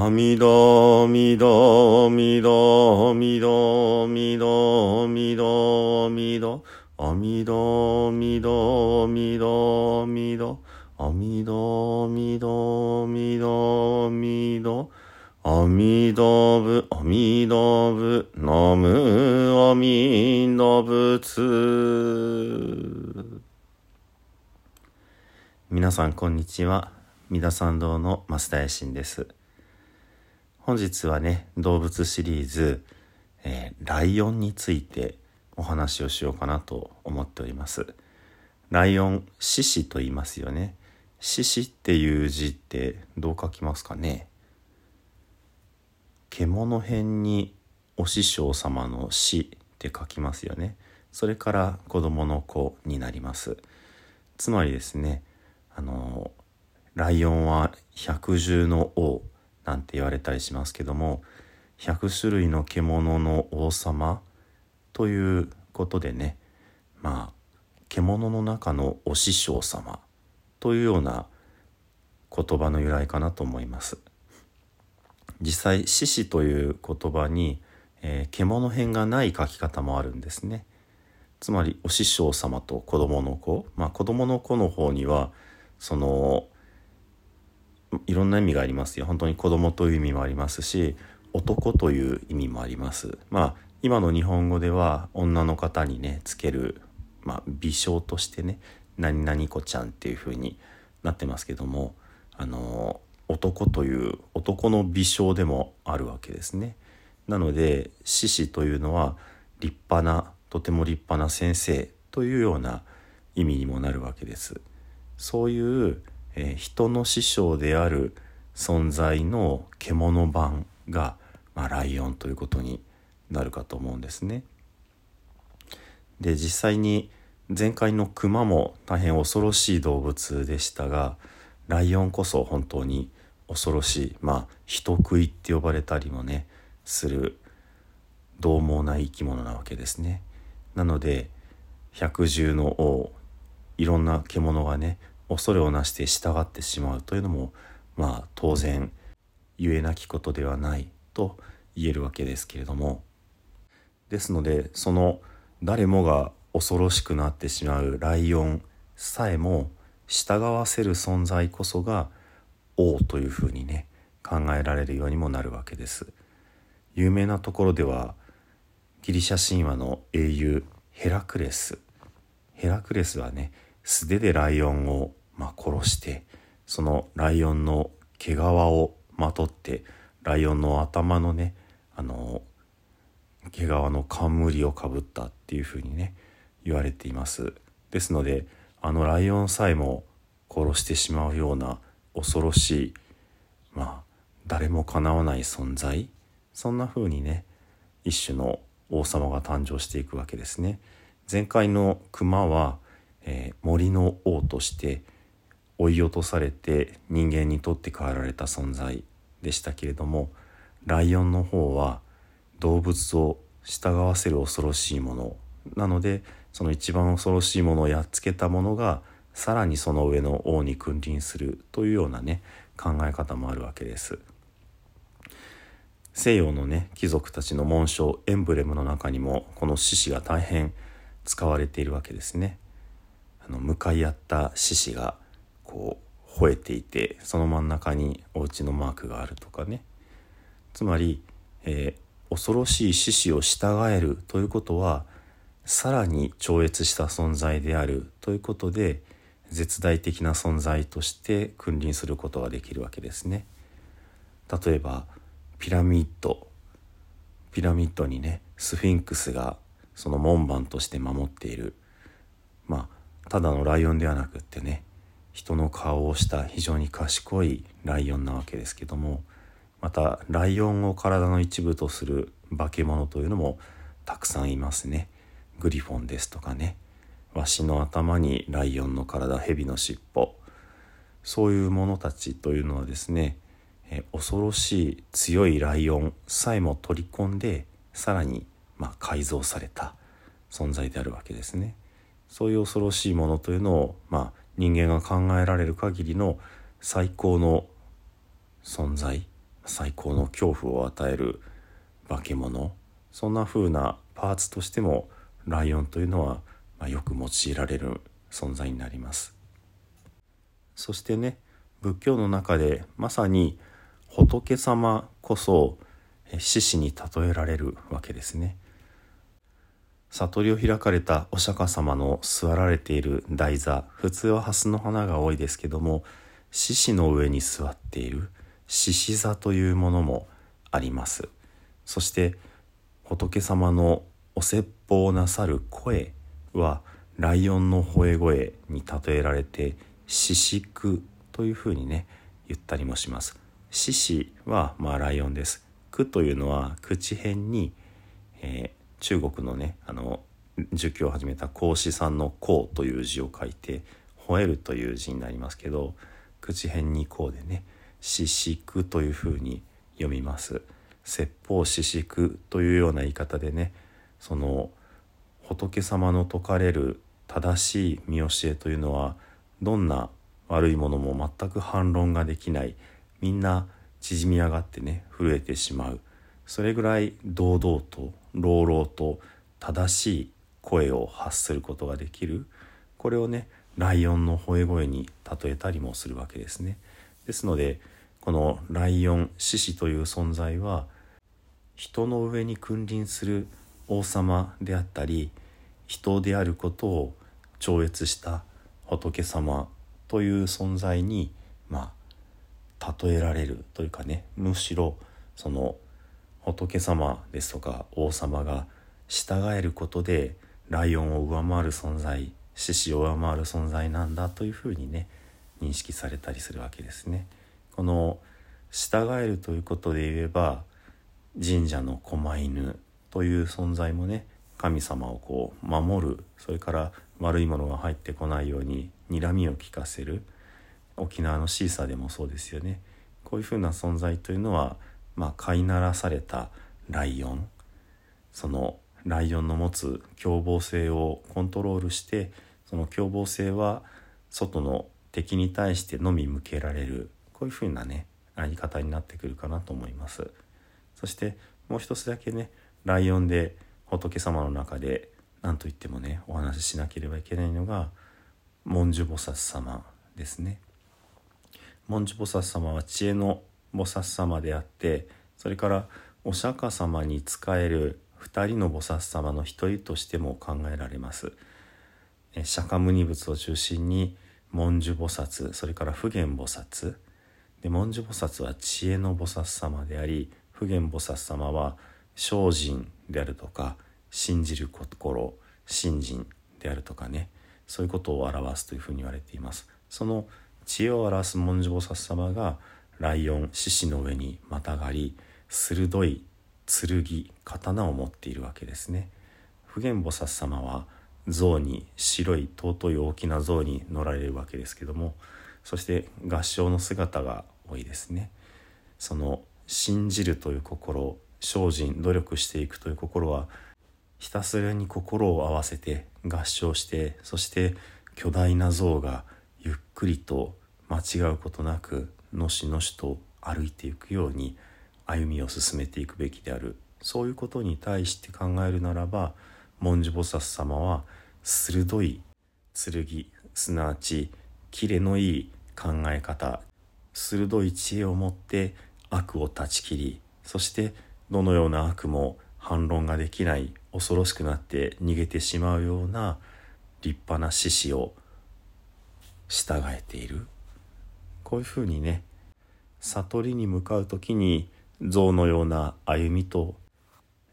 阿弥陀弥陀弥陀弥陀弥陀弥陀弥陀阿弥陀弥陀弥陀弥陀阿弥陀弥陀弥陀弥陀阿弥陀仏阿弥陀仏ナム阿弥陀仏皆さんこんにちは。三田参道の増田衛進です。本日はね動物シリーズ、えー、ライオンについてお話をしようかなと思っております。ライオン獅子と言いますよね。獅子っていう字ってどう書きますかね？獣編にお師匠様の死って書きますよね。それから子供の子になります。つまりですねあのライオンは百獣の王なんて言われたりしますけども100種類の獣の王様ということでねまあ獣の中のお師匠様というような言葉の由来かなと思います。実際獅子という言葉に、えー、獣編がない書き方もあるんですね。つまりお師匠様と子供の子。まあ子供の子の方にはそのいろんな意味がありますよ。本当に子供という意味もありますし男という意味もあります。まあ今の日本語では女の方にねつける、まあ、微笑としてね何々子ちゃんっていう風になってますけどもあの男という男の微笑でもあるわけですね。なので獅子というのは立派なとても立派な先生というような意味にもなるわけです。そういうえー、人の師匠である存在の獣版が、まあ、ライオンということになるかと思うんですね。で実際に前回のクマも大変恐ろしい動物でしたがライオンこそ本当に恐ろしいまあ人食いって呼ばれたりもねする獰猛な生き物なわけですね。なので百獣の王いろんな獣がね恐れをなして従ってしまうというのもまあ当然言えなきことではないと言えるわけですけれどもですのでその誰もが恐ろしくなってしまうライオンさえも従わせる存在こそが王というふうにね考えられるようにもなるわけです。有名なところではギリシャ神話の英雄ヘラクレスヘラクレスはね素手でライオンをまあ、殺してそのライオンの毛皮をまとってライオンの頭のねあの毛皮の冠をかぶったっていうふうにね言われています。ですのであのライオンさえも殺してしまうような恐ろしいまあ誰もかなわない存在そんな風にね一種の王様が誕生していくわけですね。前回の熊は、えー、森の王として追い落とされて人間にとって変わられた存在でしたけれどもライオンの方は動物を従わせる恐ろしいもの。なのでその一番恐ろしいものをやっつけたものがさらにその上の王に君臨するというようなね考え方もあるわけです。西洋のね貴族たちの紋章エンブレムの中にもこの獅子が大変使われているわけですね。あの向かい合った獅子がこう吠えていてその真ん中にお家のマークがあるとかね。つまり、えー、恐ろしい獅子を従えるということはさらに超越した存在であるということで絶大的な存在として君臨することができるわけですね。例えばピラミッド。ピラミッドにねスフィンクスがその門番として守っている。まあただのライオンではなくってね人の顔をした非常に賢いライオンなわけですけどもまたライオンを体の一部とする化け物というのもたくさんいますね。グリフォンですとかね。ワシの頭にライオンの体蛇の尻尾。そういうものたちというのはですね恐ろしい強いライオンさえも取り込んでさらにま改造された存在であるわけですね。そういう恐ろしいものというのをまあ人間が考えられる限りの最高の存在最高の恐怖を与える化け物そんな風なパーツとしてもライオンというのは、まあ、よく用いられる存在になります。そしてね仏教の中でまさに仏様こそ獅子に例えられるわけですね。悟りを開かれたお釈迦様の座られている台座普通は蓮の花が多いですけども獅子の上に座っている獅子座というものもあります。そして仏様のお説法なさる声はライオンの吠え声に例えられて獅子句というふうにね言ったりもします。獅子はまあライオンです。句というのは口辺に、え、中国のねあの儒教を始めた孔子さんの「孔」という字を書いて「吠える」という字になりますけど口辺に「孔」でね「獅子句」というふうに読みます。説法四宿というような言い方でねその仏様の説かれる正しい見教えというのはどんな悪いものも全く反論ができないみんな縮み上がってね震えてしまうそれぐらい堂々と朗々と正しい声を発することができるこれをねライオンの吠え声に例えたりもするわけですね。ですのでこのライオン獅子という存在は人の上に君臨する王様であったり人であることを超越した仏様という存在にまあ例えられるというかねむしろその仏様ですとか王様が従えることでライオンを上回る存在獅子を上回る存在なんだというふうにね認識されたりするわけですね。この従えるということで言えば神社の狛犬という存在もね神様をこう守るそれから悪いものが入ってこないように睨みを利かせる沖縄のシーサーでもそうですよねこういうふうな存在というのはまあ飼いならされたライオンそのライオンの持つ凶暴性をコントロールしてその凶暴性は外の敵に対してのみ向けられるこういうふうなねあり方になってくるかなと思います。そしてもう一つだけねライオンで仏様の中で何と言ってもねお話ししなければいけないのが文殊菩薩様ですね。文殊菩薩様は知恵の菩薩様であってそれからお釈迦様に仕える2人の菩薩様の一人としても考えられます。釈迦牟尼仏を中心に文殊菩薩それから普賢菩薩。で文殊菩薩は知恵の菩薩様であり普賢菩薩様は精進であるとか信じる心信心であるとかね。そういうことを表すというふうに言われています。その知恵を表す文殊菩薩様がライオン獅子の上にまたがり鋭い剣刀を持っているわけですね。普賢菩薩様は象に白い尊い大きな象に乗られるわけですけどもそして合唱の姿が多いですね。その信じるという心精進努力していくという心はひたすらに心を合わせて合唱してそして巨大な像がゆっくりと間違うことなくのしのしと歩いていくように歩みを進めていくべきである。そういうことに対して考えるならば文殊菩薩様は鋭い剣すなわちキレのいい考え方鋭い知恵を持って悪を断ち切りそしてどのような悪も反論ができない恐ろしくなって逃げてしまうような立派な獅子を従えている。こういうふうにね悟りに向かう時に象のような歩みと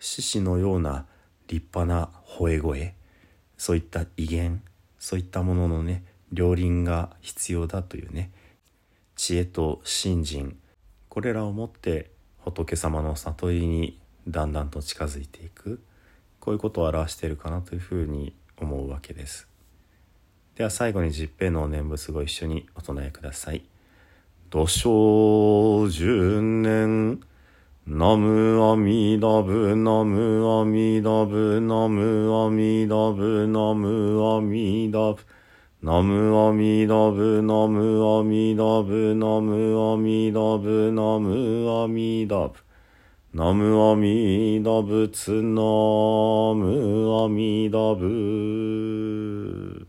獅子のような立派な吠え声そういった威厳そういったもののね両輪が必要だというね知恵と信心これらをもって仏様の悟りにだんだんと近づいていくこういうことを表しているかなというふうに思うわけです。では最後に十平の念仏ご一緒にお唱えください。土生十年ナムアミダブナムアミダブナムアミダブナムアミダブナムアミダブナムアミダブナムアミダブナムアミダブナムアミダブツナムアミダブ